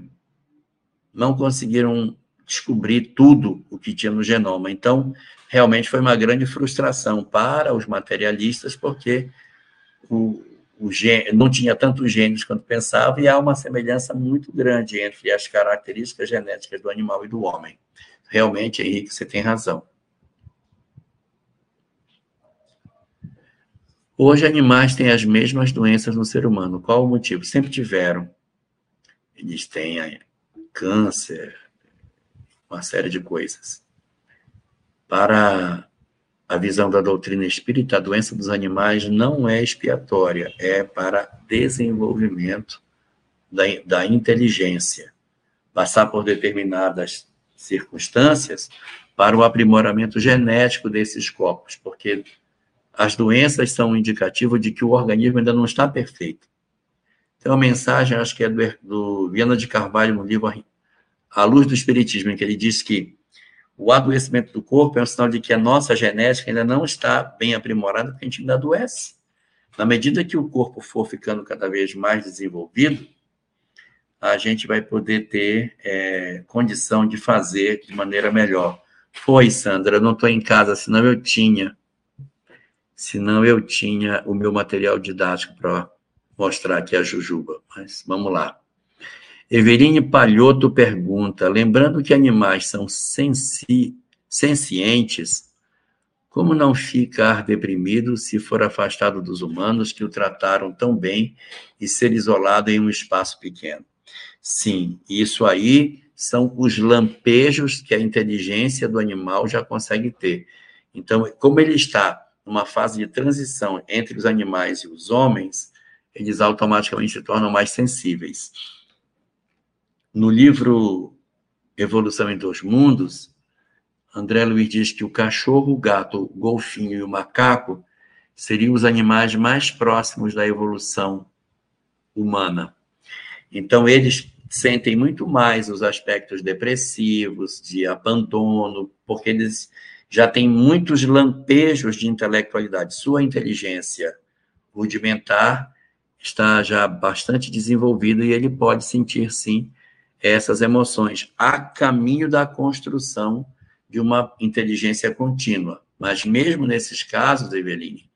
não conseguiram descobrir tudo o que tinha no genoma. Então, realmente foi uma grande frustração para os materialistas, porque o, o não tinha tantos genes quanto pensava, e há uma semelhança muito grande entre as características genéticas do animal e do homem. Realmente, Henrique, você tem razão. Hoje, animais têm as mesmas doenças no ser humano. Qual o motivo? Sempre tiveram. Eles têm câncer, uma série de coisas. Para a visão da doutrina espírita, a doença dos animais não é expiatória, é para desenvolvimento da, da inteligência. Passar por determinadas circunstâncias para o aprimoramento genético desses corpos, porque as doenças são um indicativo de que o organismo ainda não está perfeito. Tem uma mensagem, acho que é do, do Viana de Carvalho, no livro A Luz do Espiritismo, em que ele diz que o adoecimento do corpo é um sinal de que a nossa genética ainda não está bem aprimorada, porque a gente ainda adoece. Na medida que o corpo for ficando cada vez mais desenvolvido, a gente vai poder ter é, condição de fazer de maneira melhor. Foi, Sandra, eu não estou em casa, senão eu tinha. Senão eu tinha o meu material didático para mostrar aqui a Jujuba. Mas vamos lá. Everine Palhoto pergunta: lembrando que animais são sensi, sencientes, como não ficar deprimido se for afastado dos humanos que o trataram tão bem e ser isolado em um espaço pequeno? Sim, isso aí são os lampejos que a inteligência do animal já consegue ter. Então, como ele está numa fase de transição entre os animais e os homens, eles automaticamente se tornam mais sensíveis. No livro Evolução em Dois Mundos, André Luiz diz que o cachorro, o gato, o golfinho e o macaco seriam os animais mais próximos da evolução humana. Então, eles sentem muito mais os aspectos depressivos, de abandono, porque eles já têm muitos lampejos de intelectualidade. Sua inteligência rudimentar está já bastante desenvolvido e ele pode sentir, sim, essas emoções a caminho da construção de uma inteligência contínua. Mas mesmo nesses casos, Eveline,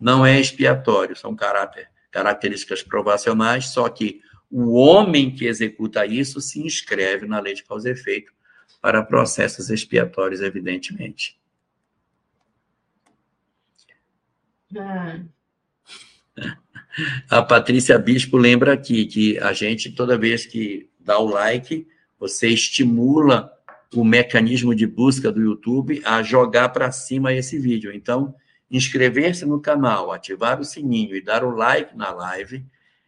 não é expiatório, são caráter, características provacionais, só que o homem que executa isso se inscreve na lei de causa e efeito para processos expiatórios, evidentemente. Ah. (laughs) A Patrícia Bispo lembra aqui que a gente, toda vez que dá o like, você estimula o mecanismo de busca do YouTube a jogar para cima esse vídeo. Então, inscrever-se no canal, ativar o sininho e dar o like na live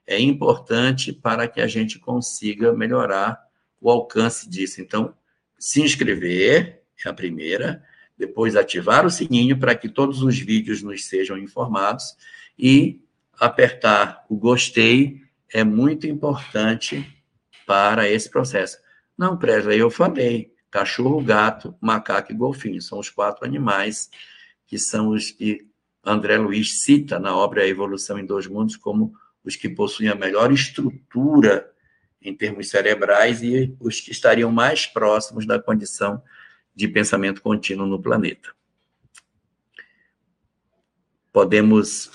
é importante para que a gente consiga melhorar o alcance disso. Então, se inscrever é a primeira, depois ativar o sininho para que todos os vídeos nos sejam informados e apertar o gostei é muito importante para esse processo. Não, Presley, eu falei, cachorro, gato, macaco e golfinho, são os quatro animais que são os que André Luiz cita na obra A Evolução em Dois Mundos como os que possuem a melhor estrutura em termos cerebrais e os que estariam mais próximos da condição de pensamento contínuo no planeta. Podemos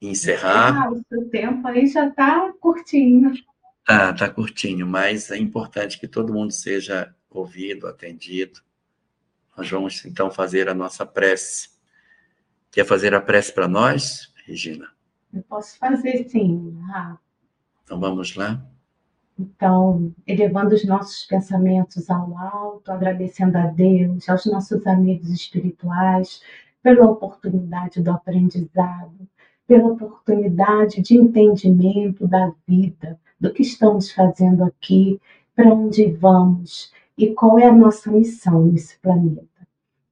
encerrar. Ah, o seu tempo aí já está curtinho. Ah, está curtinho, mas é importante que todo mundo seja ouvido, atendido. Nós vamos então fazer a nossa prece. Quer fazer a prece para nós, Regina? Eu posso fazer sim. Ah. Então vamos lá. Então, elevando os nossos pensamentos ao alto, agradecendo a Deus, aos nossos amigos espirituais, pela oportunidade do aprendizado, pela oportunidade de entendimento da vida, do que estamos fazendo aqui, para onde vamos e qual é a nossa missão nesse planeta.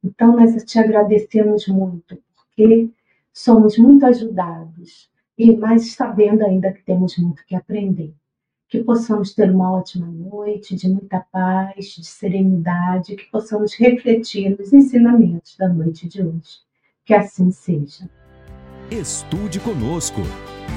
Então, nós te agradecemos muito, porque somos muito ajudados e mais sabendo ainda que temos muito que aprender. Que possamos ter uma ótima noite, de muita paz, de serenidade, que possamos refletir nos ensinamentos da noite de hoje. Que assim seja. Estude conosco.